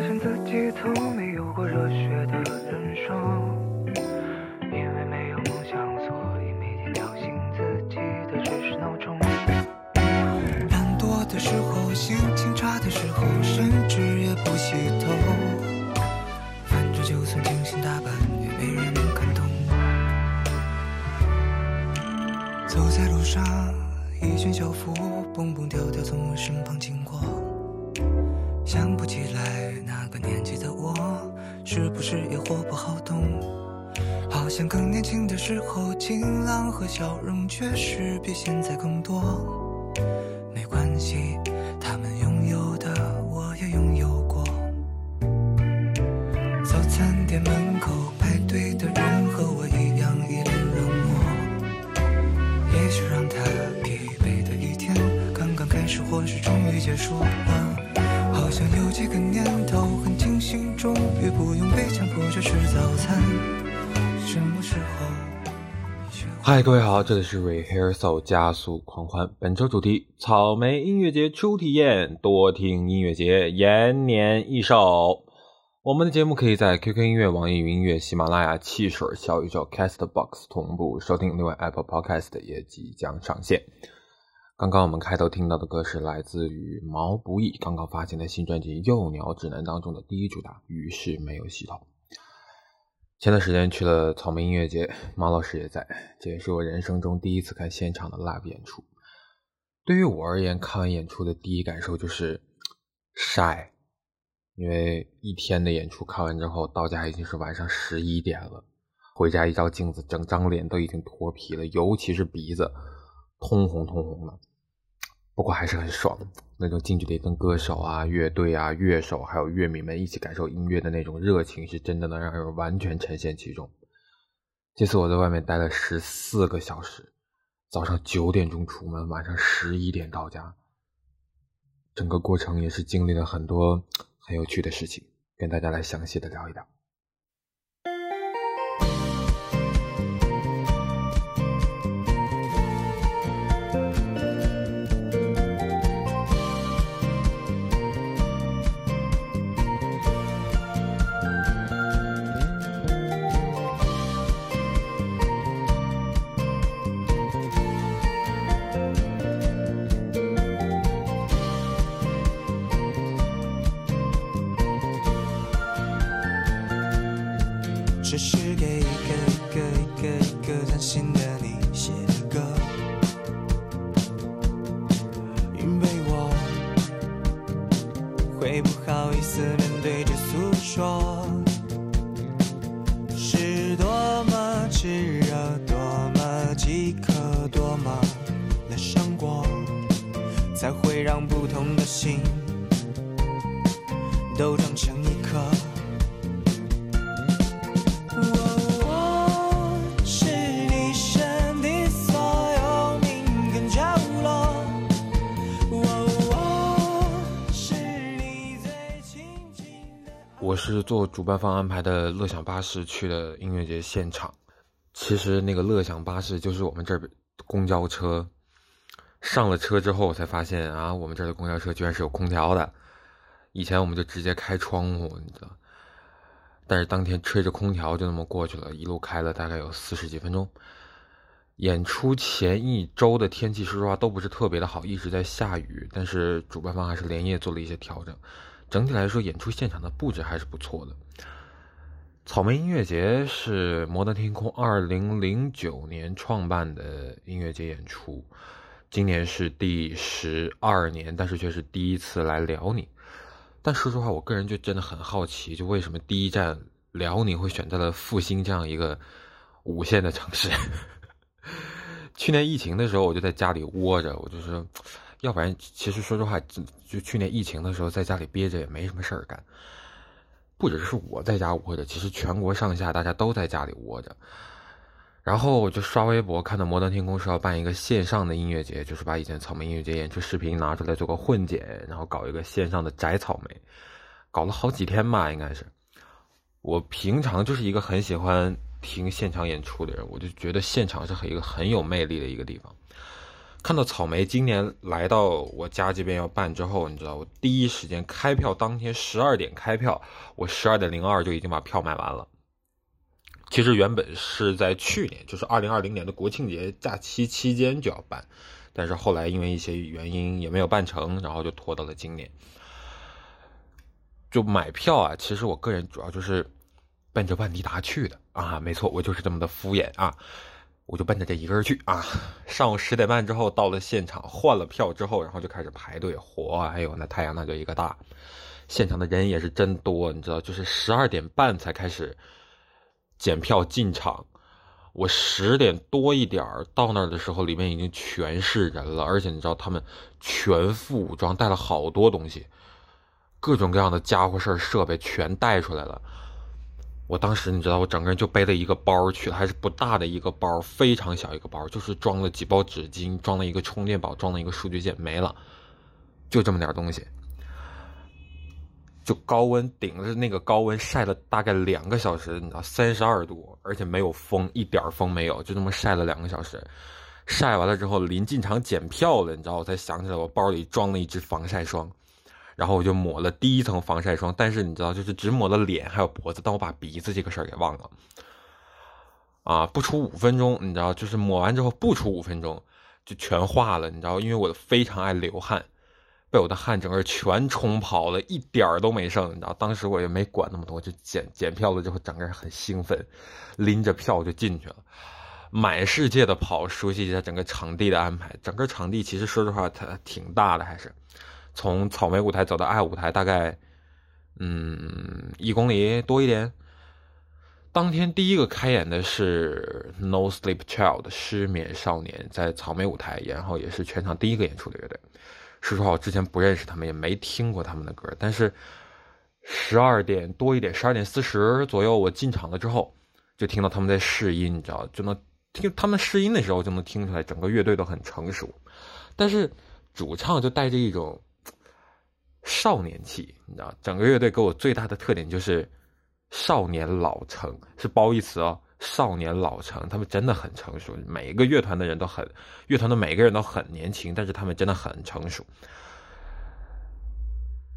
发现自己从没有过热血的人生，因为没有梦想，所以每天叫醒自己的只是闹钟。懒惰的时候，心情差的时候，甚至也不洗头。反正就算精心打扮，也没人能看懂。走在路上，一群校服蹦蹦跳跳从我身旁经过。想不起来，是不是也活不好动？好像更年轻的时候，晴朗和笑容确实比现在更多。各位好，这里是 Rehearsal 加速狂欢。本周主题：草莓音乐节初体验，多听音乐节延年益寿。我们的节目可以在 QQ 音乐、网易云音乐、喜马拉雅、汽水、小宇宙、Castbox 同步收听。另外，Apple Podcast 也即将上线。刚刚我们开头听到的歌是来自于毛不易刚刚发行的新专辑《幼鸟指南》当中的第一主打《于是没有系统》。前段时间去了草莓音乐节，马老师也在，这也是我人生中第一次看现场的 live 演出。对于我而言，看完演出的第一感受就是晒，因为一天的演出看完之后，到家已经是晚上十一点了，回家一照镜子，整张脸都已经脱皮了，尤其是鼻子，通红通红的。不过还是很爽，那种近距离跟歌手啊、乐队啊、乐手还有乐迷们一起感受音乐的那种热情，是真的能让人完全沉陷其中。这次我在外面待了十四个小时，早上九点钟出门，晚上十一点到家，整个过程也是经历了很多很有趣的事情，跟大家来详细的聊一聊。不好意思面对着诉说，是多么炽热，多么饥渴，多么的伤过，才会让不同的心都长成一我是坐主办方安排的乐享巴士去的音乐节现场。其实那个乐享巴士就是我们这儿公交车。上了车之后，我才发现啊，我们这儿的公交车居然是有空调的。以前我们就直接开窗户，你知道。但是当天吹着空调就那么过去了，一路开了大概有四十几分钟。演出前一周的天气，说实话都不是特别的好，一直在下雨。但是主办方还是连夜做了一些调整，整体来说演出现场的布置还是不错的。草莓音乐节是摩登天空二零零九年创办的音乐节演出，今年是第十二年，但是却是第一次来辽宁。但说实话，我个人就真的很好奇，就为什么第一站辽宁会选择了阜新这样一个五线的城市？去年疫情的时候，我就在家里窝着，我就说，要不然，其实说实话，就去年疫情的时候，在家里憋着也没什么事儿干。不只是我在家窝着，其实全国上下大家都在家里窝着。然后我就刷微博，看到摩登天空是要办一个线上的音乐节，就是把以前草莓音乐节演出视频拿出来做个混剪，然后搞一个线上的摘草莓，搞了好几天吧，应该是。我平常就是一个很喜欢听现场演出的人，我就觉得现场是很一个很有魅力的一个地方。看到草莓今年来到我家这边要办之后，你知道，我第一时间开票当天十二点开票，我十二点零二就已经把票买完了。其实原本是在去年，就是二零二零年的国庆节假期期间就要办，但是后来因为一些原因也没有办成，然后就拖到了今年。就买票啊，其实我个人主要就是奔着万迪达去的啊，没错，我就是这么的敷衍啊，我就奔着这一个人去啊。上午十点半之后到了现场，换了票之后，然后就开始排队，嚯，哎呦，那太阳那就一个大，现场的人也是真多，你知道，就是十二点半才开始。检票进场，我十点多一点到那儿的时候，里面已经全是人了，而且你知道他们全副武装，带了好多东西，各种各样的家伙事、设备全带出来了。我当时你知道，我整个人就背了一个包去，还是不大的一个包，非常小一个包，就是装了几包纸巾，装了一个充电宝，装了一个数据线，没了，就这么点东西。就高温顶着那个高温晒了大概两个小时，你知道三十二度，而且没有风，一点风没有，就这么晒了两个小时。晒完了之后，临进场检票了，你知道，我才想起来我包里装了一支防晒霜，然后我就抹了第一层防晒霜，但是你知道，就是只抹了脸还有脖子，但我把鼻子这个事儿给忘了。啊，不出五分钟，你知道，就是抹完之后不出五分钟就全化了，你知道，因为我非常爱流汗。被我的汗整个全冲跑了，一点儿都没剩，你知道？当时我也没管那么多，就检检票了之后，整个人很兴奋，拎着票就进去了，满世界的跑，熟悉一下整个场地的安排。整个场地其实说实话，它挺大的，还是从草莓舞台走到爱舞台，大概嗯一公里多一点。当天第一个开演的是 No Sleep Child 失眠少年，在草莓舞台，然后也是全场第一个演出的乐队。说实话，我之前不认识他们，也没听过他们的歌。但是十二点多一点，十二点四十左右，我进场了之后，就听到他们在试音，你知道，就能听他们试音的时候，就能听出来整个乐队都很成熟。但是主唱就带着一种少年气，你知道，整个乐队给我最大的特点就是少年老成，是褒义词哦。少年老成，他们真的很成熟。每一个乐团的人都很，乐团的每个人都很年轻，但是他们真的很成熟。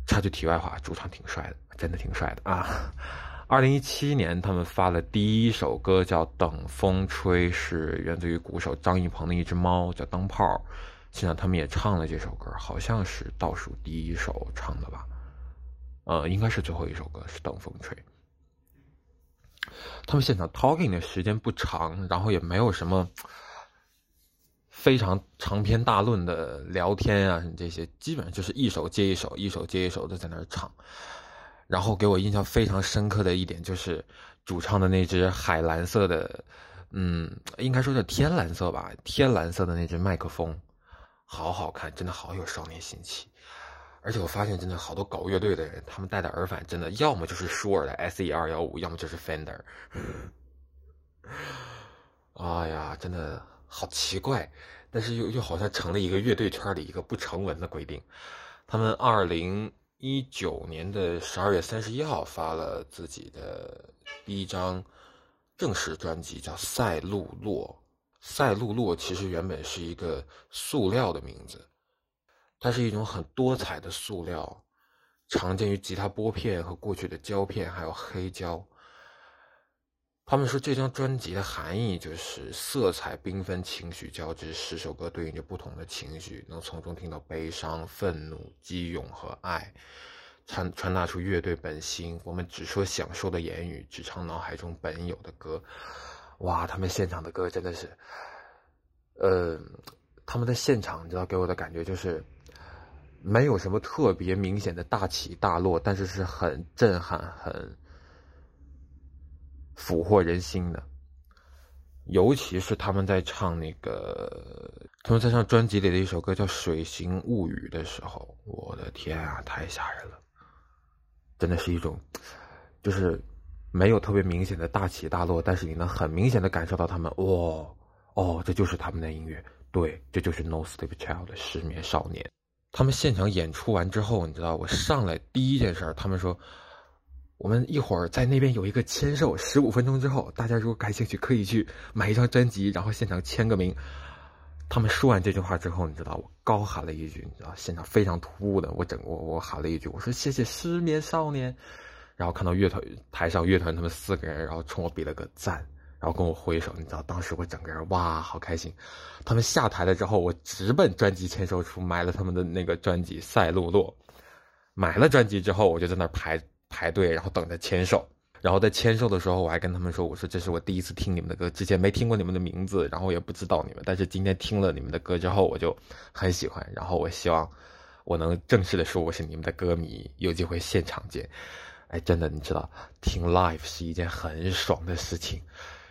插句题外话，主唱挺帅的，真的挺帅的啊！二零一七年，他们发了第一首歌叫《等风吹》，是源自于鼓手张艺鹏的一只猫，叫灯泡。现在他们也唱了这首歌，好像是倒数第一首唱的吧？呃，应该是最后一首歌，是《等风吹》。他们现场 talking 的时间不长，然后也没有什么非常长篇大论的聊天啊，这些基本上就是一首接一首，一首接一首的在那儿唱。然后给我印象非常深刻的一点就是主唱的那只海蓝色的，嗯，应该说是天蓝色吧，天蓝色的那只麦克风，好好看，真的好有少年心气。而且我发现，真的好多搞乐队的人，他们戴的耳返真的要么就是舒尔的 S E 二幺五，要么就是 Fender。哎呀，真的好奇怪，但是又又好像成了一个乐队圈里一个不成文的规定。他们二零一九年的十二月三十一号发了自己的第一张正式专辑，叫《赛璐珞》。赛璐珞其实原本是一个塑料的名字。它是一种很多彩的塑料，常见于吉他拨片和过去的胶片，还有黑胶。他们说这张专辑的含义就是色彩缤纷，情绪交织，十首歌对应着不同的情绪，能从中听到悲伤、愤怒、激勇和爱，传传达出乐队本心。我们只说享受的言语，只唱脑海中本有的歌。哇，他们现场的歌真的是，呃，他们在现场，你知道给我的感觉就是。没有什么特别明显的大起大落，但是是很震撼、很俘获人心的。尤其是他们在唱那个，他们在唱专辑里的一首歌叫《水形物语》的时候，我的天啊，太吓人了！真的是一种，就是没有特别明显的大起大落，但是你能很明显的感受到他们，哇，哦，这就是他们的音乐，对，这就是 No Sleep Child 的失眠少年。他们现场演出完之后，你知道我上来第一件事他们说，我们一会儿在那边有一个签售，十五分钟之后，大家如果感兴趣可以去买一张专辑，然后现场签个名。他们说完这句话之后，你知道我高喊了一句，你知道现场非常突兀的，我整我我喊了一句，我说谢谢失眠少年，然后看到乐团台上乐团他们四个人，然后冲我比了个赞。然后跟我挥手，你知道，当时我整个人哇，好开心。他们下台了之后，我直奔专辑签售处买了他们的那个专辑《赛璐珞》。买了专辑之后，我就在那排排队，然后等着签售。然后在签售的时候，我还跟他们说：“我说这是我第一次听你们的歌，之前没听过你们的名字，然后也不知道你们。但是今天听了你们的歌之后，我就很喜欢。然后我希望我能正式的说我是你们的歌迷，有机会现场见。哎，真的，你知道，听 live 是一件很爽的事情。”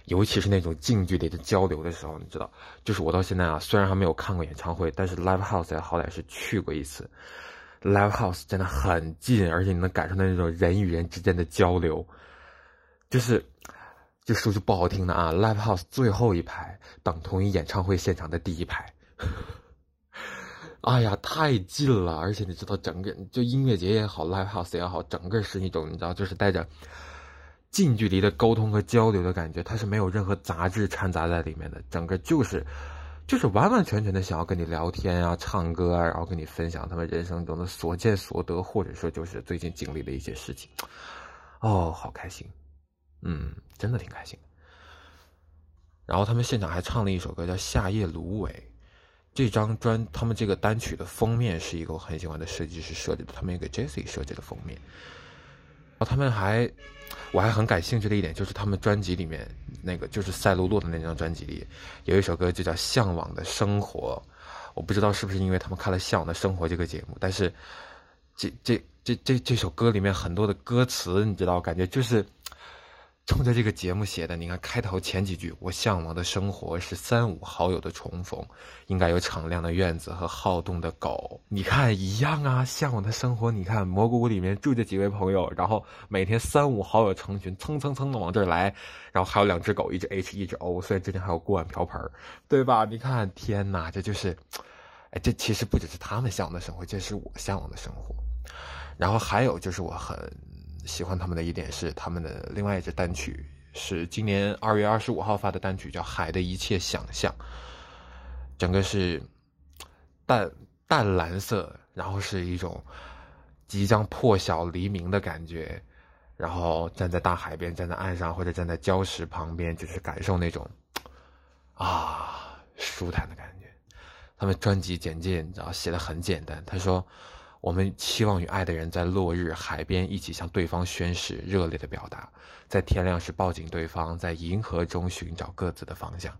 尤其是那种近距离的交流的时候，你知道，就是我到现在啊，虽然还没有看过演唱会，但是 live house 好歹是去过一次。live house 真的很近，而且你能感受到那种人与人之间的交流。就是，就说句不好听的啊，live house 最后一排等同于演唱会现场的第一排。哎呀，太近了，而且你知道，整个就音乐节也好，live house 也好，整个是一种你知道，就是带着。近距离的沟通和交流的感觉，它是没有任何杂质掺杂在里面的，整个就是，就是完完全全的想要跟你聊天啊、唱歌啊，然后跟你分享他们人生中的所见所得，或者说就是最近经历的一些事情。哦，好开心，嗯，真的挺开心。然后他们现场还唱了一首歌叫《夏夜芦苇》，这张专他们这个单曲的封面是一个我很喜欢的设计师设计的，他们一个 Jesse 设计的封面。他们还，我还很感兴趣的一点就是，他们专辑里面那个就是赛璐珞的那张专辑里，有一首歌就叫《向往的生活》。我不知道是不是因为他们看了《向往的生活》这个节目，但是这这这这这首歌里面很多的歌词，你知道，感觉就是。冲着这个节目写的，你看开头前几句，我向往的生活是三五好友的重逢，应该有敞亮的院子和好动的狗。你看一样啊，向往的生活。你看蘑菇屋里面住着几位朋友，然后每天三五好友成群，蹭蹭蹭的往这儿来，然后还有两只狗，一只 H，一只 O，虽然之前还有锅碗瓢盆，对吧？你看，天哪，这就是，哎，这其实不只是他们向往的生活，这是我向往的生活。然后还有就是我很。喜欢他们的一点是，他们的另外一支单曲是今年二月二十五号发的单曲，叫《海的一切想象》，整个是淡淡蓝色，然后是一种即将破晓黎明的感觉，然后站在大海边，站在岸上或者站在礁石旁边，就是感受那种啊舒坦的感觉。他们专辑简介你知道写的很简单，他说。我们期望与爱的人在落日海边一起向对方宣誓热烈的表达，在天亮时抱紧对方，在银河中寻找各自的方向。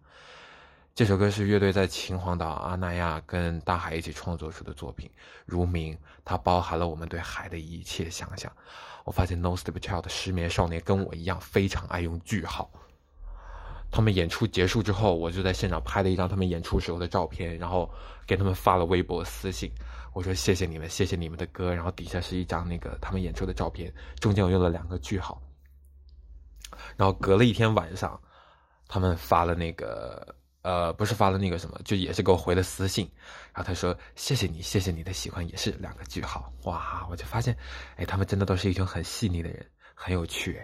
这首歌是乐队在秦皇岛阿那亚跟大海一起创作出的作品，如名，它包含了我们对海的一切想象。我发现 No Sleep Child 的失眠少年跟我一样非常爱用句号。他们演出结束之后，我就在现场拍了一张他们演出时候的照片，然后给他们发了微博私信。我说谢谢你们，谢谢你们的歌，然后底下是一张那个他们演出的照片，中间我用了两个句号。然后隔了一天晚上，他们发了那个呃，不是发了那个什么，就也是给我回了私信，然后他说谢谢你，谢谢你的喜欢，也是两个句号。哇，我就发现，哎，他们真的都是一群很细腻的人，很有趣。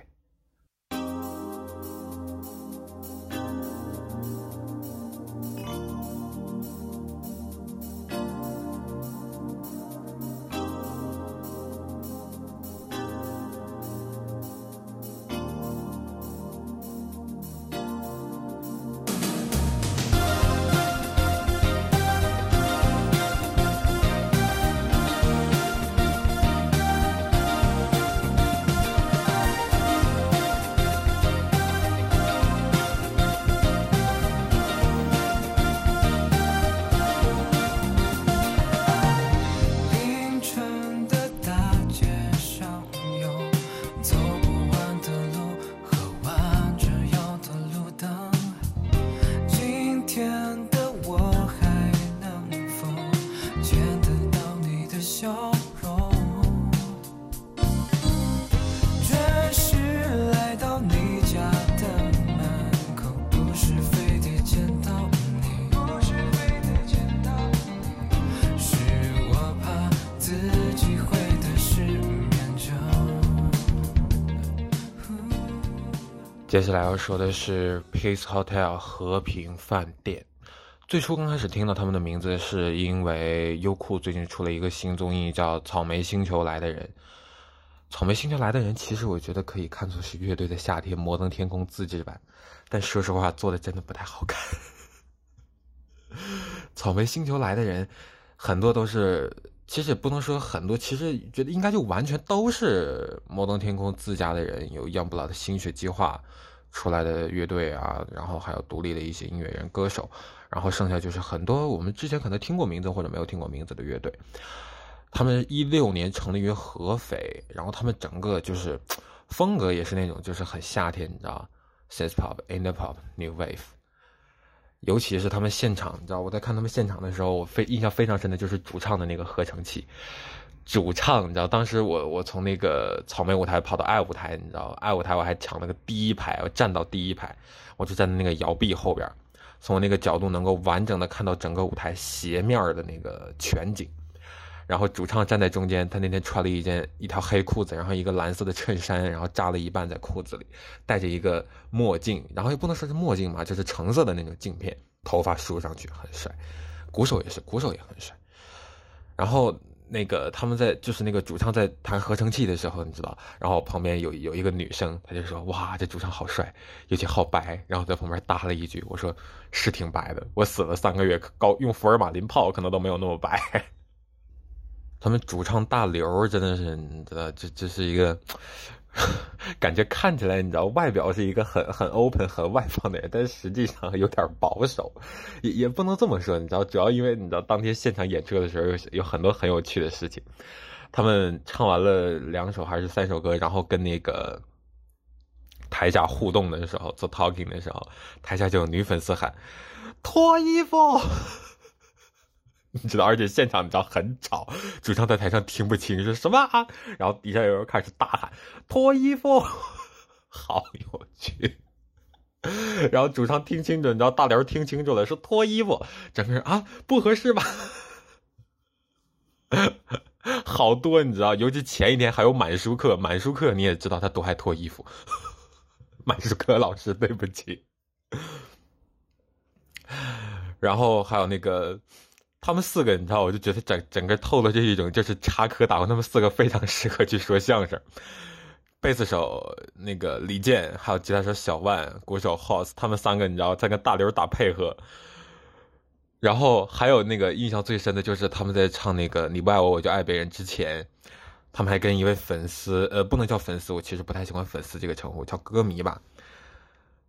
接下来要说的是 Peace Hotel 和平饭店，最初刚开始听到他们的名字，是因为优酷最近出了一个新综艺，叫《草莓星球来的人》。草莓星球来的人，其实我觉得可以看作是乐队的夏天摩登天空自制版，但说实话，做的真的不太好看。草莓星球来的人，很多都是，其实也不能说很多，其实觉得应该就完全都是摩登天空自家的人，有样不老的心血计划出来的乐队啊，然后还有独立的一些音乐人、歌手。然后剩下就是很多我们之前可能听过名字或者没有听过名字的乐队，他们一六年成立于合肥，然后他们整个就是风格也是那种就是很夏天，你知道，synth pop、indie pop、new wave，尤其是他们现场，你知道我在看他们现场的时候，我非印象非常深的就是主唱的那个合成器，主唱，你知道当时我我从那个草莓舞台跑到爱舞台，你知道爱舞台我还抢了个第一排，我站到第一排，我就站在那个摇臂后边。从那个角度能够完整的看到整个舞台斜面的那个全景，然后主唱站在中间，他那天穿了一件一条黑裤子，然后一个蓝色的衬衫，然后扎了一半在裤子里，戴着一个墨镜，然后也不能说是墨镜嘛，就是橙色的那种镜片，头发梳上去很帅，鼓手也是，鼓手也很帅，然后。那个他们在就是那个主唱在弹合成器的时候，你知道，然后旁边有有一个女生，她就说：“哇，这主唱好帅，尤其好白。”然后在旁边搭了一句：“我说是挺白的，我死了三个月，高用福尔马林泡可能都没有那么白。”他们主唱大刘真的是，你知道，这这是一个。感觉看起来，你知道，外表是一个很很 open、很外放的人，但实际上有点保守，也也不能这么说，你知道，主要因为你知道，当天现场演出的时候有有很多很有趣的事情。他们唱完了两首还是三首歌，然后跟那个台下互动的时候，做 talking 的时候，台下就有女粉丝喊：“脱衣服。”你 知道，而且现场你知道很吵，主唱在台上听不清是什么啊，然后底下有人开始大喊脱衣服，好有趣。然后主唱听清楚，你知道大刘听清楚了，说脱衣服，整个人啊不合适吧？好多你知道，尤其前一天还有满舒克，满舒克你也知道他多爱脱衣服。满舒克老师对不起。然后还有那个。他们四个，你知道，我就觉得整整个透露着一种就是插科打诨，他们四个非常适合去说相声。贝斯手那个李健，还有吉他手小万，鼓手 House，他们三个你知道在跟大刘打配合。然后还有那个印象最深的就是他们在唱那个你不爱我我就爱别人之前，他们还跟一位粉丝，呃，不能叫粉丝，我其实不太喜欢粉丝这个称呼，叫歌迷吧，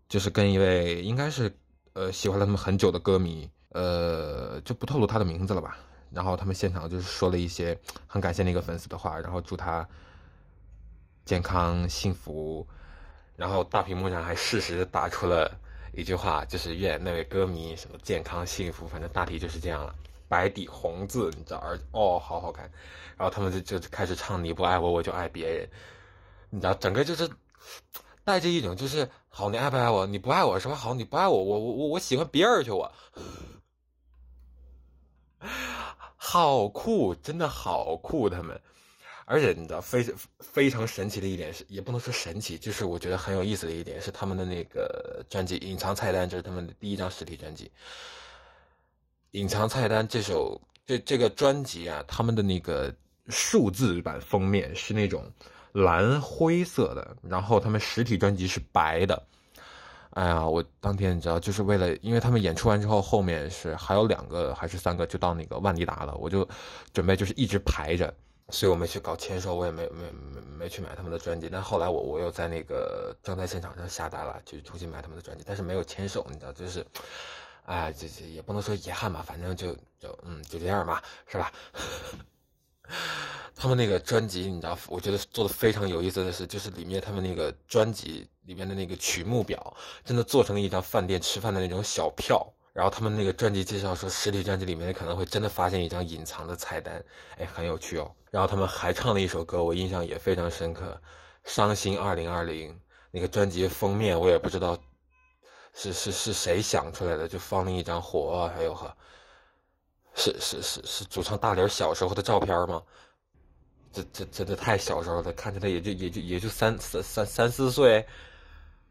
就是跟一位应该是呃喜欢了他们很久的歌迷。呃，就不透露他的名字了吧。然后他们现场就是说了一些很感谢那个粉丝的话，然后祝他健康幸福。然后大屏幕上还适时打出了一句话，就是愿那位歌迷什么健康幸福，反正大体就是这样了。白底红字，你知道？而哦，好好看。然后他们就就开始唱你不爱我，我就爱别人。你知道，整个就是带着一种就是好，你爱不爱我？你不爱我是吧？好，你不爱我，我我我我喜欢别人去我。好酷，真的好酷！他们，而且你知道，非非常神奇的一点是，也不能说神奇，就是我觉得很有意思的一点是，他们的那个专辑《隐藏菜单》，这是他们的第一张实体专辑。《隐藏菜单》这首这这个专辑啊，他们的那个数字版封面是那种蓝灰色的，然后他们实体专辑是白的。哎呀，我当天你知道，就是为了，因为他们演出完之后，后面是还有两个还是三个，就到那个万迪达了，我就准备就是一直排着，所以我没去搞签售，我也没没没没去买他们的专辑。但后来我我又在那个正在现场上下单了，就重新买他们的专辑，但是没有签售，你知道，就是，哎，这这也不能说遗憾吧，反正就就嗯就这样吧，是吧？他们那个专辑，你知道，我觉得做的非常有意思的是，就是里面他们那个专辑里面的那个曲目表，真的做成了一张饭店吃饭的那种小票。然后他们那个专辑介绍说，实体专辑里面可能会真的发现一张隐藏的菜单，哎，很有趣哦。然后他们还唱了一首歌，我印象也非常深刻，《伤心二零二零》那个专辑封面，我也不知道是是是谁想出来的，就放了一张火，还有和。是是是是主唱大刘小时候的照片吗？这这真的太小时候了，看起来也就也就也就三三三三四岁，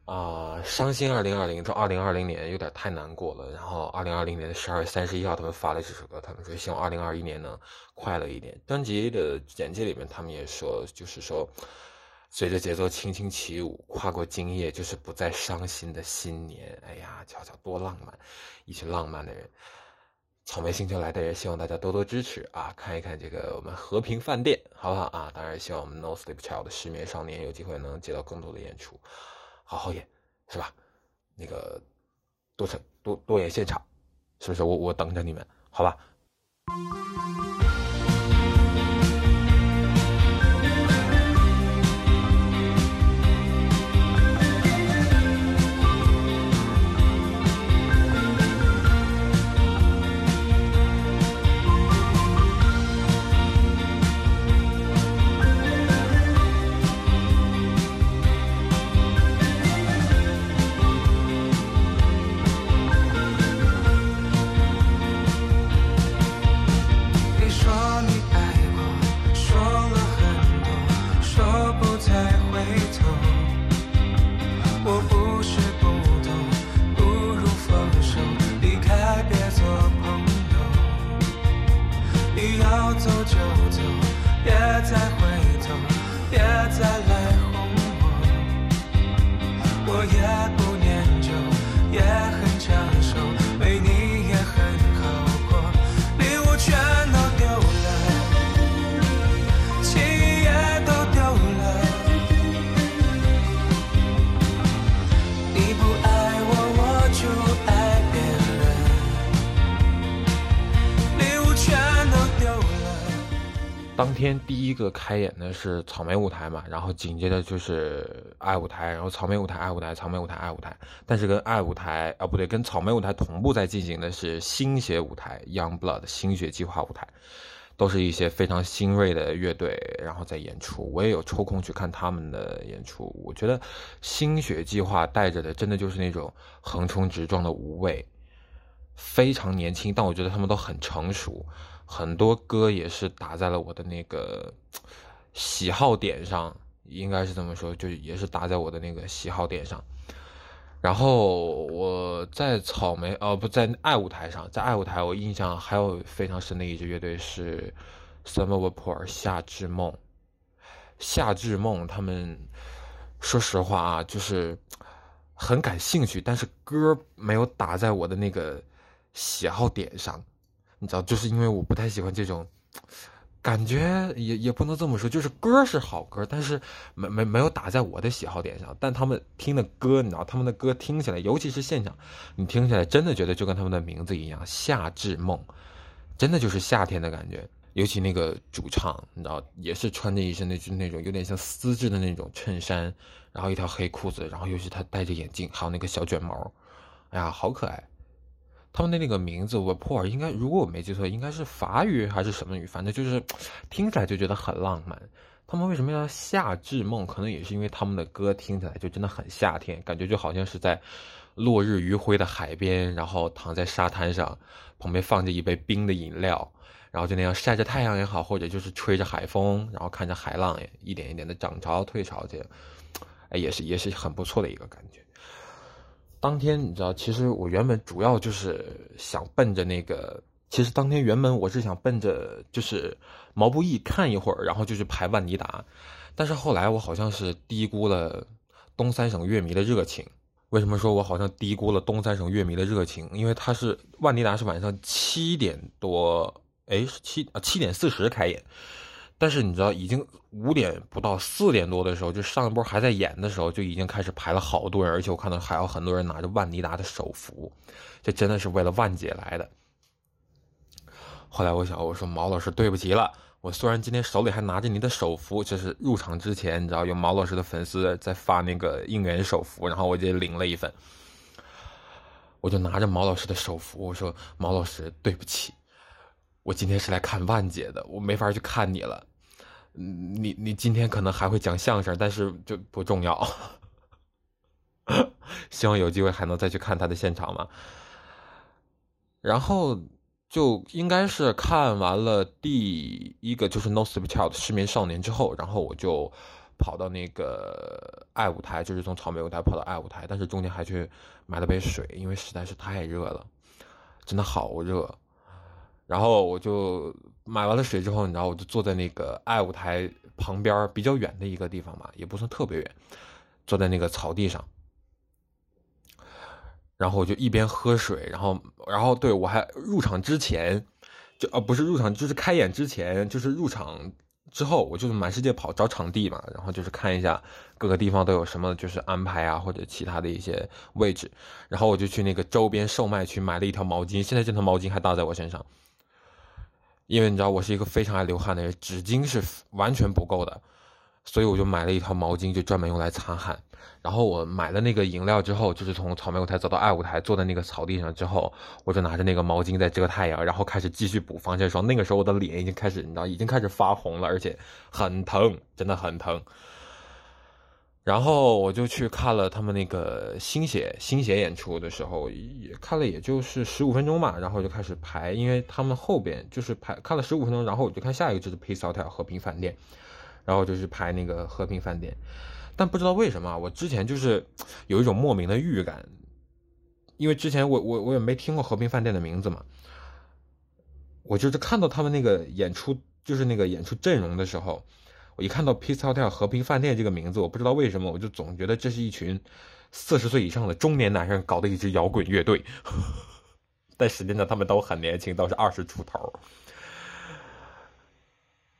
啊，伤心二零二零，到二零二零年有点太难过了。然后二零二零年的十二月三十一号，他们发了这首歌，他们说希望二零二一年呢快乐一点。专辑的简介里面，他们也说，就是说随着节奏轻轻起舞，跨过今夜，就是不再伤心的新年。哎呀，瞧瞧多浪漫，一群浪漫的人。草莓星球来的人，希望大家多多支持啊！看一看这个我们和平饭店，好不好啊？当然，希望我们 No Sleep Child 的失眠少年有机会能接到更多的演出。好好演，是吧？那个多成多多演现场，是不是？我我等着你们，好吧？天第一个开演的是草莓舞台嘛，然后紧接着就是爱舞台，然后草莓舞台、爱舞台、草莓舞台、爱舞台。但是跟爱舞台啊不对，跟草莓舞台同步在进行的是新血舞台 （Young Blood） 新血计划舞台，都是一些非常新锐的乐队，然后在演出。我也有抽空去看他们的演出，我觉得新血计划带着的真的就是那种横冲直撞的无畏，非常年轻，但我觉得他们都很成熟。很多歌也是打在了我的那个喜好点上，应该是这么说，就也是打在我的那个喜好点上。然后我在草莓，呃，不在爱舞台上，在爱舞台，我印象还有非常深的一支乐队是 Summer Vapor 夏至梦。夏至梦他们，说实话啊，就是很感兴趣，但是歌没有打在我的那个喜好点上。你知道，就是因为我不太喜欢这种感觉，也也不能这么说，就是歌是好歌，但是没没没有打在我的喜好点上。但他们听的歌，你知道，他们的歌听起来，尤其是现场，你听起来真的觉得就跟他们的名字一样，夏至梦，真的就是夏天的感觉。尤其那个主唱，你知道，也是穿着一身那那种有点像丝质的那种衬衫，然后一条黑裤子，然后尤其他戴着眼镜，还有那个小卷毛，哎呀，好可爱。他们的那个名字 v a p o r 应该如果我没记错，应该是法语还是什么语？反正就是 听起来就觉得很浪漫。他们为什么要夏至梦？可能也是因为他们的歌听起来就真的很夏天，感觉就好像是在落日余晖的海边，然后躺在沙滩上，旁边放着一杯冰的饮料，然后就那样晒着太阳也好，或者就是吹着海风，然后看着海浪一点一点的涨潮退潮，这样，哎，也是也是很不错的一个感觉。当天你知道，其实我原本主要就是想奔着那个，其实当天原本我是想奔着就是毛不易看一会儿，然后就去排万妮达，但是后来我好像是低估了东三省乐迷的热情。为什么说我好像低估了东三省乐迷的热情？因为他是万妮达是晚上七点多，哎，是七啊七点四十开演。但是你知道，已经五点不到四点多的时候，就上一波还在演的时候，就已经开始排了好多人，而且我看到还有很多人拿着万妮达的手幅，这真的是为了万姐来的。后来我想，我说毛老师对不起了，我虽然今天手里还拿着你的手幅，这是入场之前，你知道有毛老师的粉丝在发那个应援手幅，然后我就领了一份，我就拿着毛老师的手幅，我说毛老师对不起。我今天是来看万姐的，我没法去看你了。你你今天可能还会讲相声，但是就不重要。希望有机会还能再去看他的现场嘛。然后就应该是看完了第一个就是《No Sleep Child》失眠少年之后，然后我就跑到那个爱舞台，就是从草莓舞台跑到爱舞台，但是中间还去买了杯水，因为实在是太热了，真的好热。然后我就买完了水之后，你知道，我就坐在那个爱舞台旁边比较远的一个地方嘛，也不算特别远，坐在那个草地上。然后我就一边喝水，然后，然后对我还入场之前，就呃不是入场，就是开演之前，就是入场之后，我就是满世界跑找场地嘛，然后就是看一下各个地方都有什么就是安排啊，或者其他的一些位置，然后我就去那个周边售卖区买了一条毛巾，现在这条毛巾还搭在我身上，因为你知道我是一个非常爱流汗的人，纸巾是完全不够的，所以我就买了一套毛巾，就专门用来擦汗。然后我买了那个饮料之后，就是从草莓舞台走到爱舞台，坐在那个草地上之后，我就拿着那个毛巾在遮太阳，然后开始继续补防晒霜。那个时候我的脸已经开始，你知道，已经开始发红了，而且很疼，真的很疼。然后我就去看了他们那个新血新血演出的时候，也看了，也就是十五分钟吧。然后就开始排，因为他们后边就是排看了十五分钟，然后我就看下一个就是 Peace Hotel 和平饭店，然后就是排那个和平饭店。但不知道为什么，我之前就是有一种莫名的预感，因为之前我我我也没听过和平饭店的名字嘛，我就是看到他们那个演出，就是那个演出阵容的时候，我一看到 Peace Hotel 和平饭店这个名字，我不知道为什么，我就总觉得这是一群四十岁以上的中年男人搞的一支摇滚乐队，但实际上他们都很年轻，都是二十出头，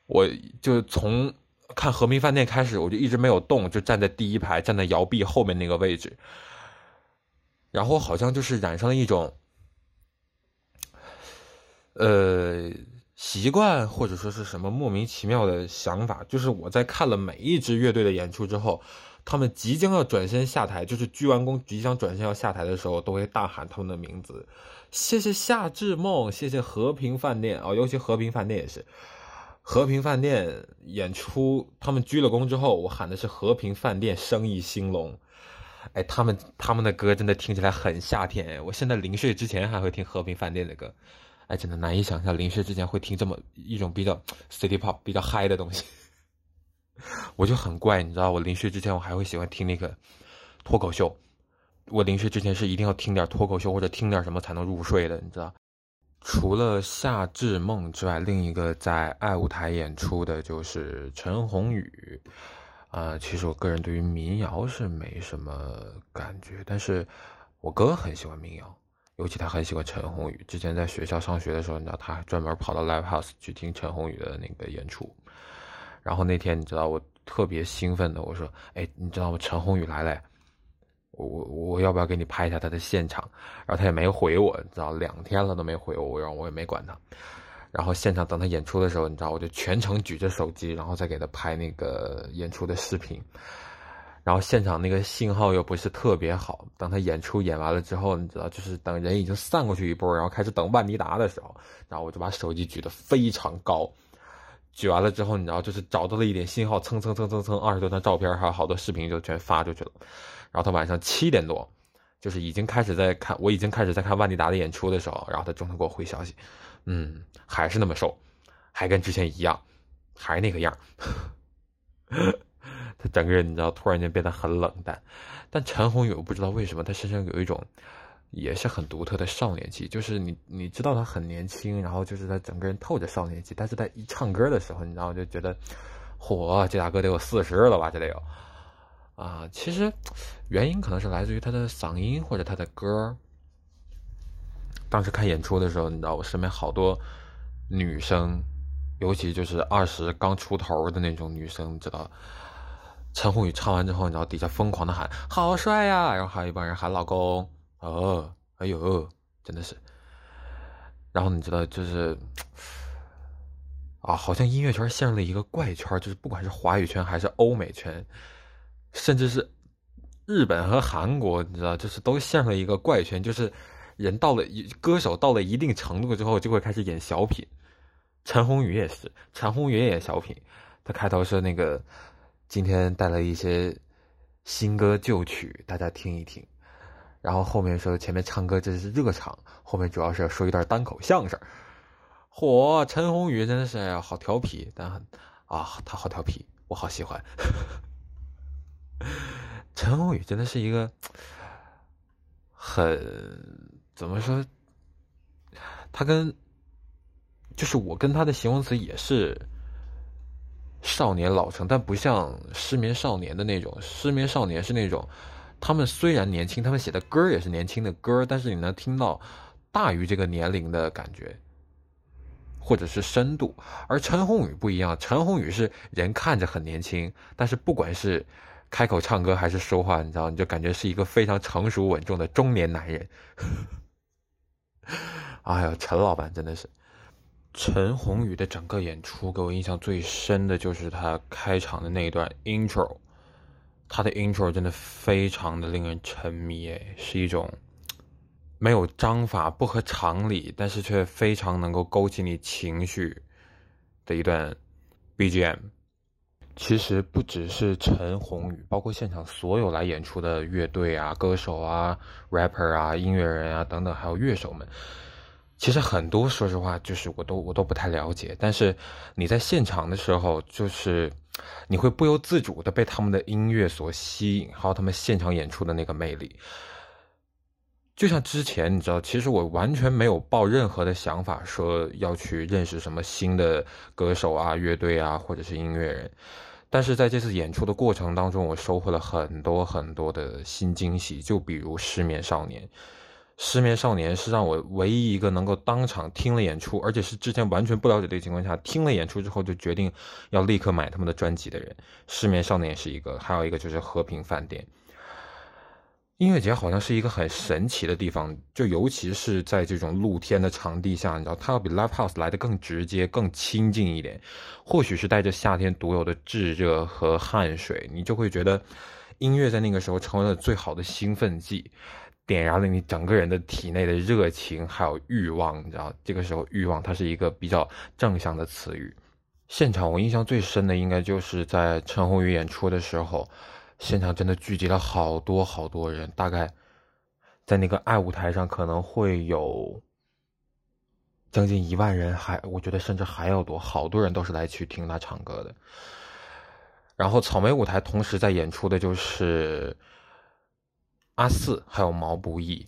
我就从。看和平饭店开始，我就一直没有动，就站在第一排，站在摇臂后面那个位置。然后好像就是染上了一种，呃，习惯或者说是什么莫名其妙的想法，就是我在看了每一支乐队的演出之后，他们即将要转身下台，就是鞠完躬即将转身要下台的时候，都会大喊他们的名字。谢谢夏至梦，谢谢和平饭店哦，尤其和平饭店也是。和平饭店演出，他们鞠了躬之后，我喊的是和平饭店生意兴隆。哎，他们他们的歌真的听起来很夏天哎！我现在临睡之前还会听和平饭店的歌，哎，真的难以想象临睡之前会听这么一种比较 city pop 比较嗨的东西。我就很怪，你知道，我临睡之前我还会喜欢听那个脱口秀。我临睡之前是一定要听点脱口秀或者听点什么才能入睡的，你知道。除了夏至梦之外，另一个在爱舞台演出的就是陈鸿宇。啊，其实我个人对于民谣是没什么感觉，但是我哥很喜欢民谣，尤其他很喜欢陈鸿宇。之前在学校上学的时候，你知道他还专门跑到 live house 去听陈鸿宇的那个演出。然后那天你知道我特别兴奋的，我说：“哎，你知道吗？陈鸿宇来了。”我我我要不要给你拍一下他的现场？然后他也没回我，你知道，两天了都没回我，然后我也没管他。然后现场等他演出的时候，你知道，我就全程举着手机，然后再给他拍那个演出的视频。然后现场那个信号又不是特别好，等他演出演完了之后，你知道，就是等人已经散过去一波，然后开始等万妮达的时候，然后我就把手机举得非常高。举完了之后，你知道，就是找到了一点信号，蹭蹭蹭蹭蹭，二十多张照片还有好多视频就全发出去了。然后他晚上七点多，就是已经开始在看，我已经开始在看万妮达的演出的时候，然后他中途给我回消息，嗯，还是那么瘦，还跟之前一样，还那个样 他整个人你知道，突然间变得很冷淡。但陈鸿宇我不知道为什么他身上有一种，也是很独特的少年气，就是你你知道他很年轻，然后就是他整个人透着少年气，但是他一唱歌的时候，你知道就觉得，嚯，这大哥得有四十了吧，这得有。啊，其实原因可能是来自于他的嗓音或者他的歌。当时看演出的时候，你知道我身边好多女生，尤其就是二十刚出头的那种女生，你知道，陈鸿宇唱完之后，你知道底下疯狂的喊“好帅呀”，然后还有一帮人喊“老公”，哦，哎呦，真的是。然后你知道就是，啊，好像音乐圈陷入了一个怪圈，就是不管是华语圈还是欧美圈。甚至是日本和韩国，你知道，就是都陷入了一个怪圈，就是人到了一歌手到了一定程度之后，就会开始演小品。陈鸿宇也是，陈鸿宇演小品，他开头是那个今天带来一些新歌旧曲，大家听一听。然后后面说前面唱歌这是热场，后面主要是要说一段单口相声。嚯，陈鸿宇真的是，好调皮，但很啊，他好调皮，我好喜欢。陈鸿宇真的是一个很怎么说？他跟就是我跟他的形容词也是少年老成，但不像失眠少年的那种。失眠少年是那种，他们虽然年轻，他们写的歌也是年轻的歌，但是你能听到大于这个年龄的感觉，或者是深度。而陈鸿宇不一样，陈鸿宇是人看着很年轻，但是不管是。开口唱歌还是说话，你知道，你就感觉是一个非常成熟稳重的中年男人。哎呀，陈老板真的是，陈鸿宇的整个演出给我印象最深的就是他开场的那一段 intro，他的 intro 真的非常的令人沉迷，哎，是一种没有章法、不合常理，但是却非常能够勾起你情绪的一段 BGM。其实不只是陈鸿宇，包括现场所有来演出的乐队啊、歌手啊、rapper 啊、音乐人啊等等，还有乐手们，其实很多说实话，就是我都我都不太了解。但是你在现场的时候，就是你会不由自主的被他们的音乐所吸引，还有他们现场演出的那个魅力。就像之前你知道，其实我完全没有抱任何的想法，说要去认识什么新的歌手啊、乐队啊，或者是音乐人。但是在这次演出的过程当中，我收获了很多很多的新惊喜。就比如《失眠少年》，《失眠少年》是让我唯一一个能够当场听了演出，而且是之前完全不了解的情况下听了演出之后就决定要立刻买他们的专辑的人。《失眠少年》是一个，还有一个就是《和平饭店》。音乐节好像是一个很神奇的地方，就尤其是在这种露天的场地下，你知道，它要比 live house 来的更直接、更亲近一点。或许是带着夏天独有的炙热和汗水，你就会觉得音乐在那个时候成为了最好的兴奋剂，点燃了你整个人的体内的热情还有欲望。你知道，这个时候欲望它是一个比较正向的词语。现场我印象最深的应该就是在陈鸿宇演出的时候。现场真的聚集了好多好多人，大概在那个爱舞台上可能会有将近一万人，还我觉得甚至还要多，好多人都是来去听他唱歌的。然后草莓舞台同时在演出的就是阿四还有毛不易。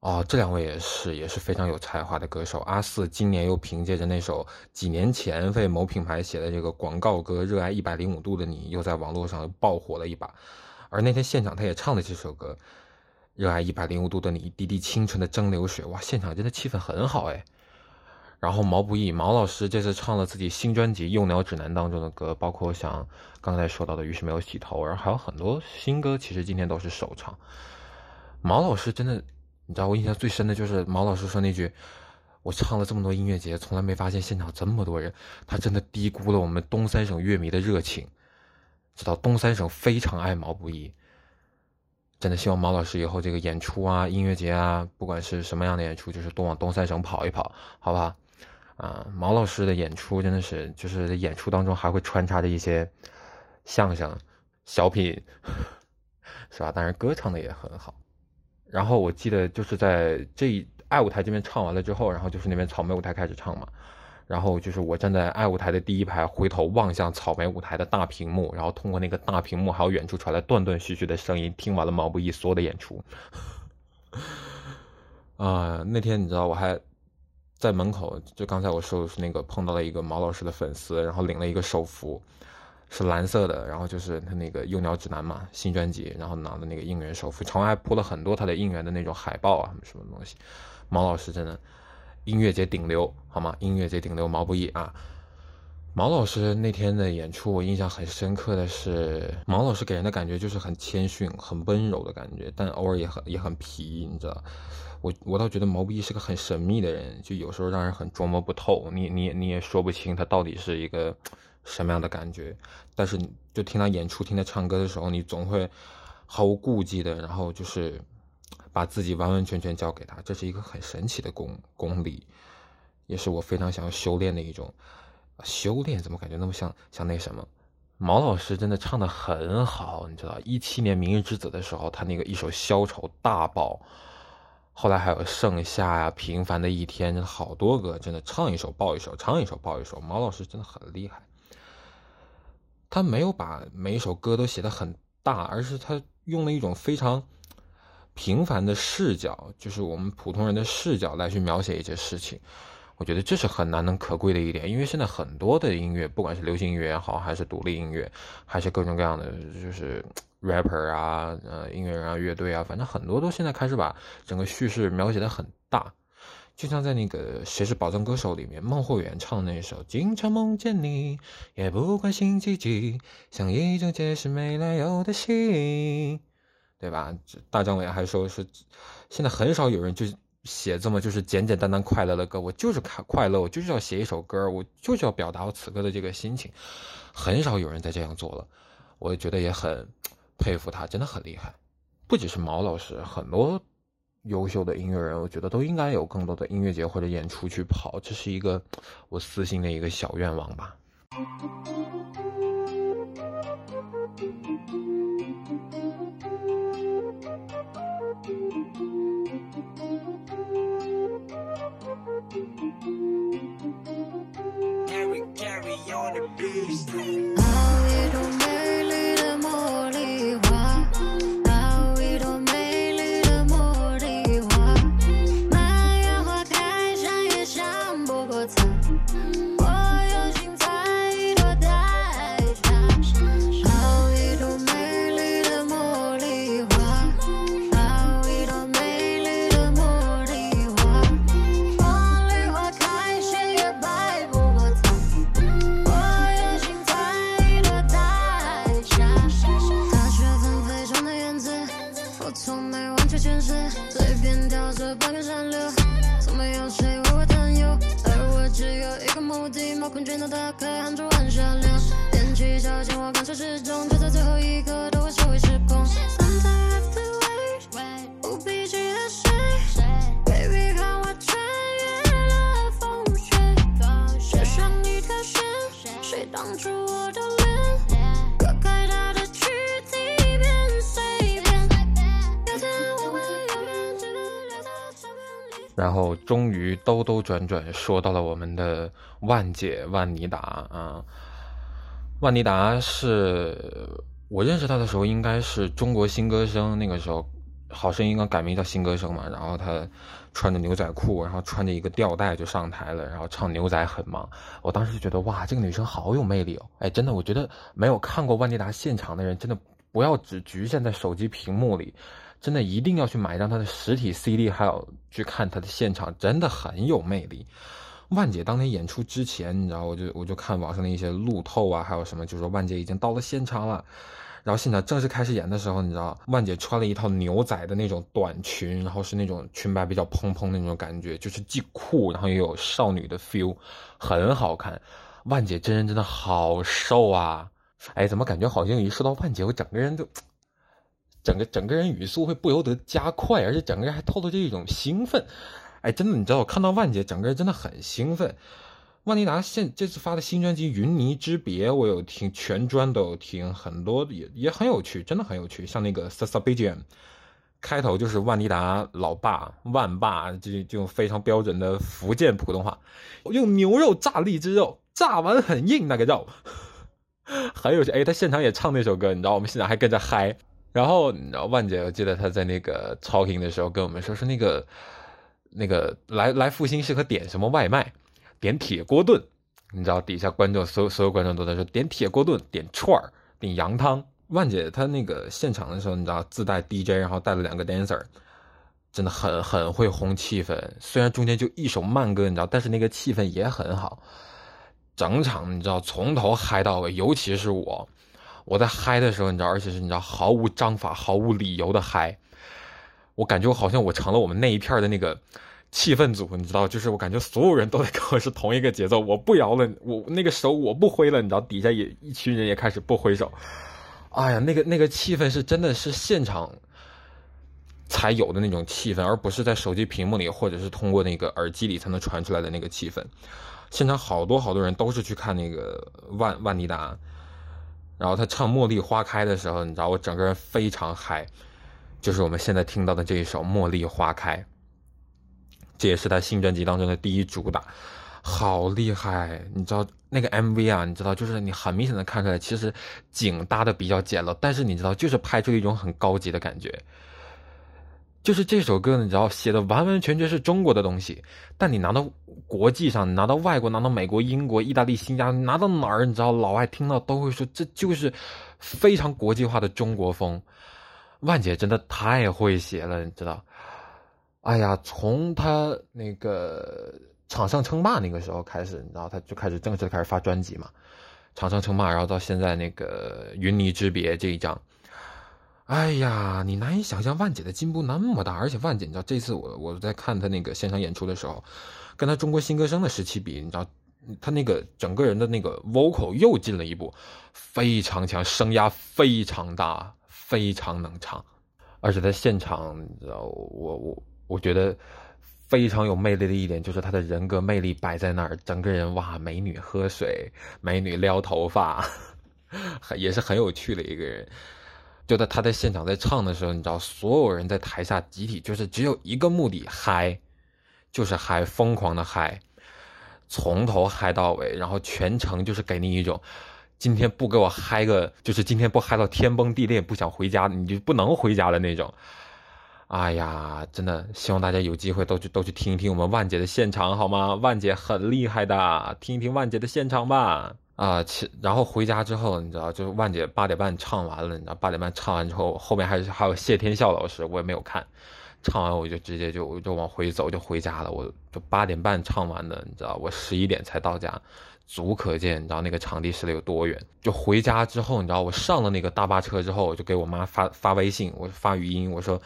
哦，这两位也是也是非常有才华的歌手。阿四今年又凭借着那首几年前为某品牌写的这个广告歌《热爱一百零五度的你》，又在网络上爆火了一把。而那天现场他也唱了这首歌《热爱一百零五度的你》，一滴滴清纯的蒸馏水，哇，现场真的气氛很好哎。然后毛不易毛老师这次唱了自己新专辑《幼鸟指南》当中的歌，包括像刚才说到的《于是没有洗头》，而还有很多新歌，其实今天都是首唱。毛老师真的。你知道我印象最深的就是毛老师说那句：“我唱了这么多音乐节，从来没发现现场这么多人。”他真的低估了我们东三省乐迷的热情。知道东三省非常爱毛不易，真的希望毛老师以后这个演出啊、音乐节啊，不管是什么样的演出，就是多往东三省跑一跑，好不好？啊，毛老师的演出真的是，就是演出当中还会穿插着一些相声、小品，是吧？当然歌唱的也很好。然后我记得就是在这爱舞台这边唱完了之后，然后就是那边草莓舞台开始唱嘛，然后就是我站在爱舞台的第一排，回头望向草莓舞台的大屏幕，然后通过那个大屏幕还有远处传来断断续续的声音，听完了毛不易所有的演出。啊，那天你知道我还在门口，就刚才我说的是那个碰到了一个毛老师的粉丝，然后领了一个手幅。是蓝色的，然后就是他那个《幼鸟指南》嘛，新专辑，然后拿的那个应援手幅，场外还铺了很多他的应援的那种海报啊，什么东西。毛老师真的音乐节顶流，好吗？音乐节顶流毛不易啊。毛老师那天的演出，我印象很深刻的是，毛老师给人的感觉就是很谦逊、很温柔的感觉，但偶尔也很也很皮，你知道？我我倒觉得毛不易是个很神秘的人，就有时候让人很捉摸不透，你你你也说不清他到底是一个。什么样的感觉？但是就听他演出、听他唱歌的时候，你总会毫无顾忌的，然后就是把自己完完全全交给他。这是一个很神奇的功功力，也是我非常想要修炼的一种修炼。怎么感觉那么像像那什么？毛老师真的唱的很好，你知道，一七年《明日之子》的时候，他那个一首消愁大爆，后来还有《盛夏》呀，《平凡的一天》，好多歌，真的唱一首爆一首，唱一首爆一首。毛老师真的很厉害。他没有把每一首歌都写的很大，而是他用了一种非常平凡的视角，就是我们普通人的视角来去描写一些事情。我觉得这是很难能可贵的一点，因为现在很多的音乐，不管是流行音乐也好，还是独立音乐，还是各种各样的，就是 rapper 啊，呃，音乐人啊，乐队啊，反正很多都现在开始把整个叙事描写的很大。就像在那个《谁是宝藏歌手》里面，孟慧圆唱的那首《经常梦见你》，也不管星期几，像一种解释没来由的信，对吧？大张伟还说是，现在很少有人就。写这么就是简简单单快乐的歌，我就是快快乐，我就是要写一首歌，我就是要表达我此刻的这个心情，很少有人在这样做了，我觉得也很佩服他，真的很厉害。不只是毛老师，很多优秀的音乐人，我觉得都应该有更多的音乐节或者演出去跑，这是一个我私心的一个小愿望吧。然后终于兜兜转转说到了我们的万姐万妮达啊，万妮达是我认识她的时候应该是中国新歌声那个时候，好声音刚改名叫新歌声嘛，然后她穿着牛仔裤，然后穿着一个吊带就上台了，然后唱牛仔很忙，我当时就觉得哇，这个女生好有魅力哦，哎，真的，我觉得没有看过万妮达现场的人真的不要只局限在手机屏幕里。真的一定要去买一张他的实体 CD，还有去看他的现场，真的很有魅力。万姐当天演出之前，你知道，我就我就看网上的一些路透啊，还有什么，就是说万姐已经到了现场了。然后现场正式开始演的时候，你知道，万姐穿了一套牛仔的那种短裙，然后是那种裙摆比较蓬蓬的那种感觉，就是既酷，然后又有少女的 feel，很好看。万姐真人真的好瘦啊！哎，怎么感觉好像一说到万姐，我整个人就。整个整个人语速会不由得加快，而且整个人还透露着一种兴奋。哎，真的，你知道我看到万姐，整个人真的很兴奋。万妮达现这次发的新专辑《云泥之别》，我有听全专都有听，很多也也很有趣，真的很有趣。像那个《s a s a b i j a n 开头就是万妮达老爸万爸，就就用非常标准的福建普通话，用牛肉炸荔枝肉，炸完很硬那个肉，很有趣。哎，他现场也唱那首歌，你知道，我们现场还跟着嗨。然后，你知道万姐，我记得她在那个 talking 的时候跟我们说，说那个那个来来复兴适合点什么外卖，点铁锅炖。你知道底下观众所有所有观众都在说点铁锅炖，点串儿，点羊汤。万姐她那个现场的时候，你知道自带 DJ，然后带了两个 dancer，真的很很会烘气氛。虽然中间就一首慢歌，你知道，但是那个气氛也很好。整场你知道从头嗨到尾，尤其是我。我在嗨的时候，你知道，而且是你知道毫无章法、毫无理由的嗨，我感觉我好像我成了我们那一片的那个气氛组，你知道，就是我感觉所有人都在跟我是同一个节奏，我不摇了，我那个手我不挥了，你知道，底下也一群人也开始不挥手，哎呀，那个那个气氛是真的是现场才有的那种气氛，而不是在手机屏幕里或者是通过那个耳机里才能传出来的那个气氛。现场好多好多人都是去看那个万万妮达。然后他唱《茉莉花开》的时候，你知道我整个人非常嗨，就是我们现在听到的这一首《茉莉花开》，这也是他新专辑当中的第一主打。好厉害！你知道那个 MV 啊？你知道，就是你很明显的看出来，其实景搭的比较简陋，但是你知道，就是拍出一种很高级的感觉。就是这首歌，你知道写的完完全全是中国的东西，但你拿到国际上，拿到外国，拿到美国、英国、意大利、新加坡，拿到哪儿，你知道老外听到都会说，这就是非常国际化的中国风。万姐真的太会写了，你知道？哎呀，从她那个场上称霸那个时候开始，你知道，她就开始正式开始发专辑嘛，场上称霸，然后到现在那个云泥之别这一张。哎呀，你难以想象万姐的进步那么大，而且万姐，你知道这次我我在看她那个现场演出的时候，跟她中国新歌声的时期比，你知道，她那个整个人的那个 vocal 又进了一步，非常强，声压非常大，非常能唱，而且在现场，你知道，我我我觉得非常有魅力的一点就是她的人格魅力摆在那儿，整个人哇，美女喝水，美女撩头发，也是很有趣的一个人。就在他在现场在唱的时候，你知道，所有人在台下集体就是只有一个目的，嗨，就是嗨，疯狂的嗨，从头嗨到尾，然后全程就是给你一种，今天不给我嗨个，就是今天不嗨到天崩地裂，不想回家，你就不能回家的那种。哎呀，真的希望大家有机会都去都去听一听我们万姐的现场好吗？万姐很厉害的，听一听万姐的现场吧。啊，其然后回家之后，你知道，就是万姐八点半唱完了，你知道，八点半唱完之后，后面还是还有谢天笑老师，我也没有看，唱完我就直接就就往回走，就回家了。我就八点半唱完的，你知道，我十一点才到家，足可见，你知道那个场地实力有多远。就回家之后，你知道，我上了那个大巴车之后，我就给我妈发发微信，我发语音，我说，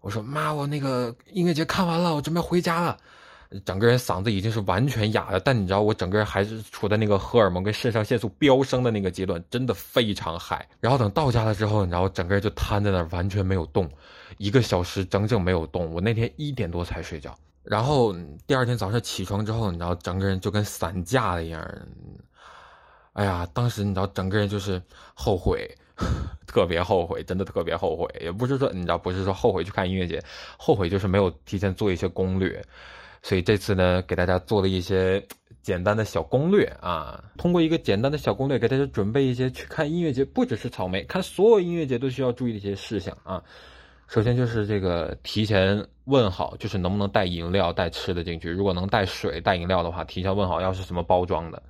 我说妈，我那个音乐节看完了，我准备回家了。整个人嗓子已经是完全哑了，但你知道我整个人还是处在那个荷尔蒙跟肾上腺素飙升的那个阶段，真的非常嗨。然后等到家了之后，你知道我整个人就瘫在那儿，完全没有动，一个小时整整没有动。我那天一点多才睡觉，然后第二天早上起床之后，你知道整个人就跟散架了一样。哎呀，当时你知道整个人就是后悔，特别后悔，真的特别后悔。也不是说你知道，不是说后悔去看音乐节，后悔就是没有提前做一些攻略。所以这次呢，给大家做了一些简单的小攻略啊。通过一个简单的小攻略，给大家准备一些去看音乐节，不只是草莓，看所有音乐节都需要注意的一些事项啊。首先就是这个提前问好，就是能不能带饮料、带吃的进去。如果能带水、带饮料的话，提前问好要是什么包装的。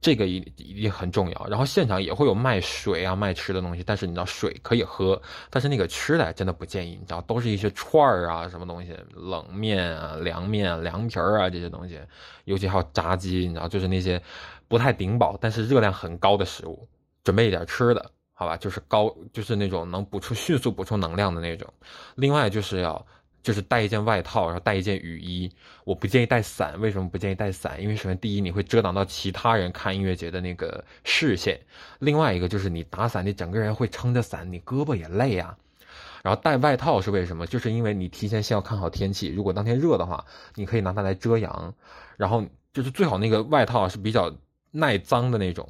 这个一一定很重要，然后现场也会有卖水啊、卖吃的东西，但是你知道水可以喝，但是那个吃的真的不建议，你知道都是一些串儿啊、什么东西、冷面啊、凉面啊、凉皮儿啊这些东西，尤其还有炸鸡，你知道就是那些不太顶饱，但是热量很高的食物，准备一点吃的，好吧，就是高，就是那种能补充、迅速补充能量的那种，另外就是要。就是带一件外套，然后带一件雨衣。我不建议带伞，为什么不建议带伞？因为首先第一，你会遮挡到其他人看音乐节的那个视线；另外一个就是你打伞，你整个人会撑着伞，你胳膊也累啊。然后带外套是为什么？就是因为你提前先要看好天气，如果当天热的话，你可以拿它来遮阳。然后就是最好那个外套是比较耐脏的那种。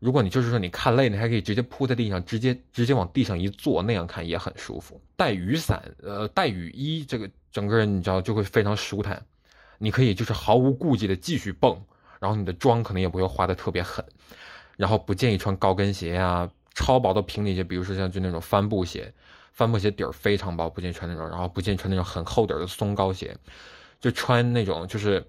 如果你就是说你看累，你还可以直接铺在地上，直接直接往地上一坐，那样看也很舒服。带雨伞，呃，带雨衣，这个整个人你知道就会非常舒坦。你可以就是毫无顾忌的继续蹦，然后你的妆可能也不会花的特别狠。然后不建议穿高跟鞋呀，超薄的平底鞋，比如说像就那种帆布鞋，帆布鞋底儿非常薄，不建议穿那种。然后不建议穿那种很厚底的松糕鞋，就穿那种就是。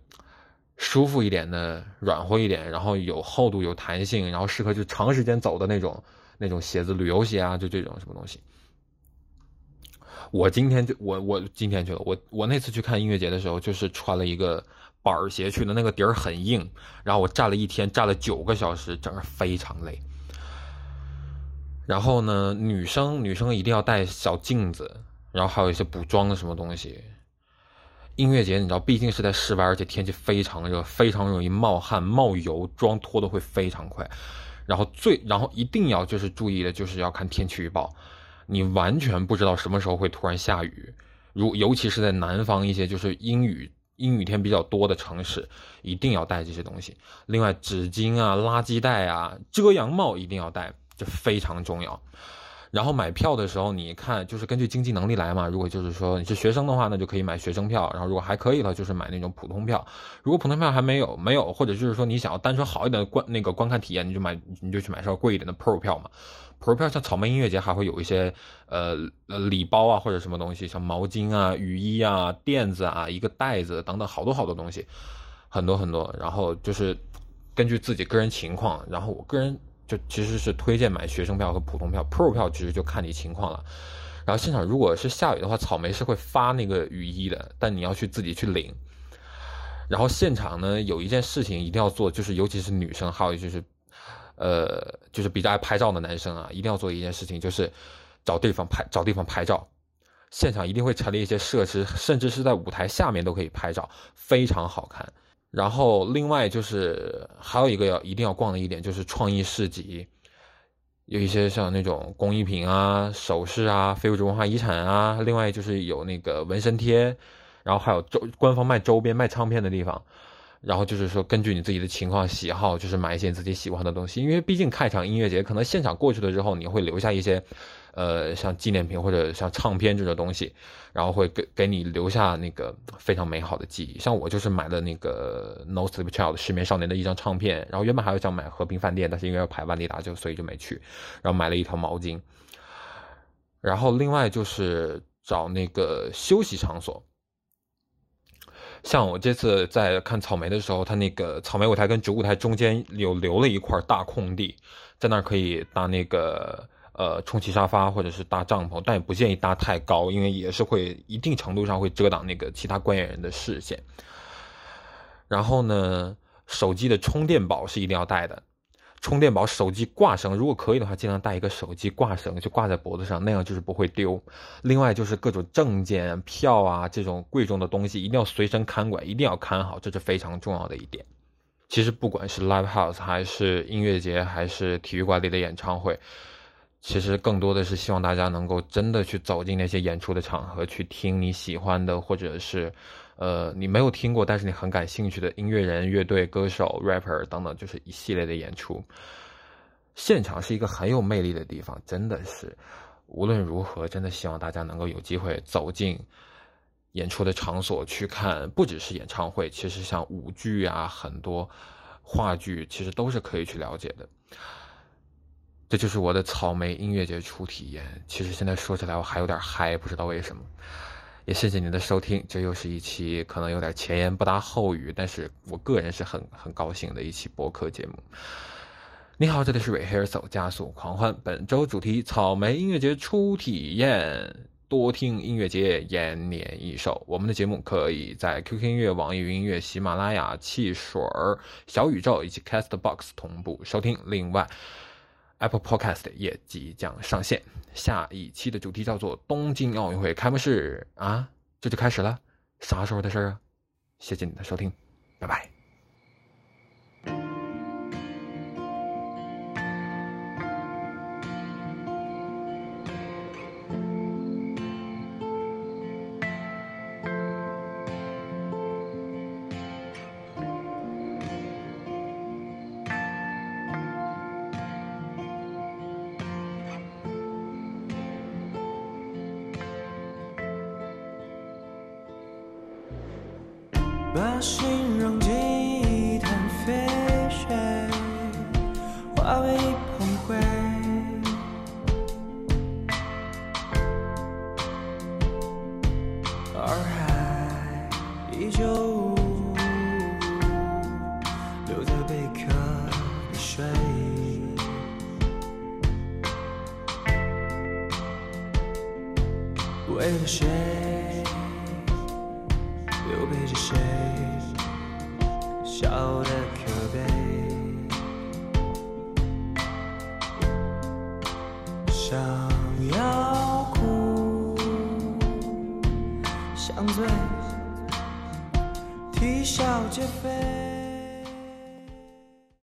舒服一点的，软和一点，然后有厚度、有弹性，然后适合就长时间走的那种那种鞋子，旅游鞋啊，就这种什么东西。我今天就我我今天去了，我我那次去看音乐节的时候，就是穿了一个板儿鞋去的，那个底儿很硬，然后我站了一天，站了九个小时，整个非常累。然后呢，女生女生一定要带小镜子，然后还有一些补妆的什么东西。音乐节，你知道，毕竟是在室外，而且天气非常热，非常容易冒汗、冒油，妆脱的会非常快。然后最，然后一定要就是注意的，就是要看天气预报，你完全不知道什么时候会突然下雨。如尤其是在南方一些就是阴雨阴雨天比较多的城市，一定要带这些东西。另外，纸巾啊、垃圾袋啊、遮阳帽一定要带，这非常重要。然后买票的时候，你看就是根据经济能力来嘛。如果就是说你是学生的话，那就可以买学生票。然后如果还可以了，就是买那种普通票。如果普通票还没有没有，或者就是说你想要单纯好一点的观那个观看体验，你就买你就去买稍微贵一点的 Pro 票嘛。Pro 票像草莓音乐节还会有一些呃呃礼包啊或者什么东西，像毛巾啊、雨衣啊、垫子啊、一个袋子等等好多好多东西，很多很多。然后就是根据自己个人情况，然后我个人。就其实是推荐买学生票和普通票，Pro 票其实就看你情况了。然后现场如果是下雨的话，草莓是会发那个雨衣的，但你要去自己去领。然后现场呢有一件事情一定要做，就是尤其是女生，还有就是，呃，就是比较爱拍照的男生啊，一定要做一件事情，就是找地方拍，找地方拍照。现场一定会陈列一些设施，甚至是在舞台下面都可以拍照，非常好看。然后，另外就是还有一个要一定要逛的一点，就是创意市集，有一些像那种工艺品啊、首饰啊、非物质文化遗产啊。另外就是有那个纹身贴，然后还有周官方卖周边、卖唱片的地方。然后就是说，根据你自己的情况喜好，就是买一些自己喜欢的东西。因为毕竟看一场音乐节，可能现场过去了之后，你会留下一些，呃，像纪念品或者像唱片这种东西，然后会给给你留下那个非常美好的记忆。像我就是买了那个 No Sleep Child 失眠少年的一张唱片，然后原本还有想买和平饭店，但是因为要排万利达，就所以就没去。然后买了一条毛巾。然后另外就是找那个休息场所。像我这次在看草莓的时候，它那个草莓舞台跟主舞台中间有留了一块大空地，在那儿可以搭那个呃充气沙发或者是搭帐篷，但也不建议搭太高，因为也是会一定程度上会遮挡那个其他观演人的视线。然后呢，手机的充电宝是一定要带的。充电宝、手机挂绳，如果可以的话，尽量带一个手机挂绳，就挂在脖子上，那样就是不会丢。另外就是各种证件、票啊这种贵重的东西，一定要随身看管，一定要看好，这是非常重要的一点。其实不管是 live house 还是音乐节，还是体育馆里的演唱会，其实更多的是希望大家能够真的去走进那些演出的场合，去听你喜欢的，或者是。呃，你没有听过，但是你很感兴趣的音乐人、乐队、歌手、rapper 等等，就是一系列的演出。现场是一个很有魅力的地方，真的是。无论如何，真的希望大家能够有机会走进演出的场所去看，不只是演唱会，其实像舞剧啊，很多话剧，其实都是可以去了解的。这就是我的草莓音乐节初体验。其实现在说起来，我还有点嗨，不知道为什么。也谢谢您的收听，这又是一期可能有点前言不搭后语，但是我个人是很很高兴的一期播客节目。你好，这里是 Rehearsal 加速狂欢，本周主题草莓音乐节初体验，多听音乐节延年益寿。我们的节目可以在 QQ 音乐、网易云音乐、喜马拉雅、汽水儿、小宇宙以及 Castbox 同步收听。另外。Apple Podcast 也即将上线，下一期的主题叫做东京奥运会开幕式啊，这就开始了，啥时候的事啊？谢谢你的收听，拜拜。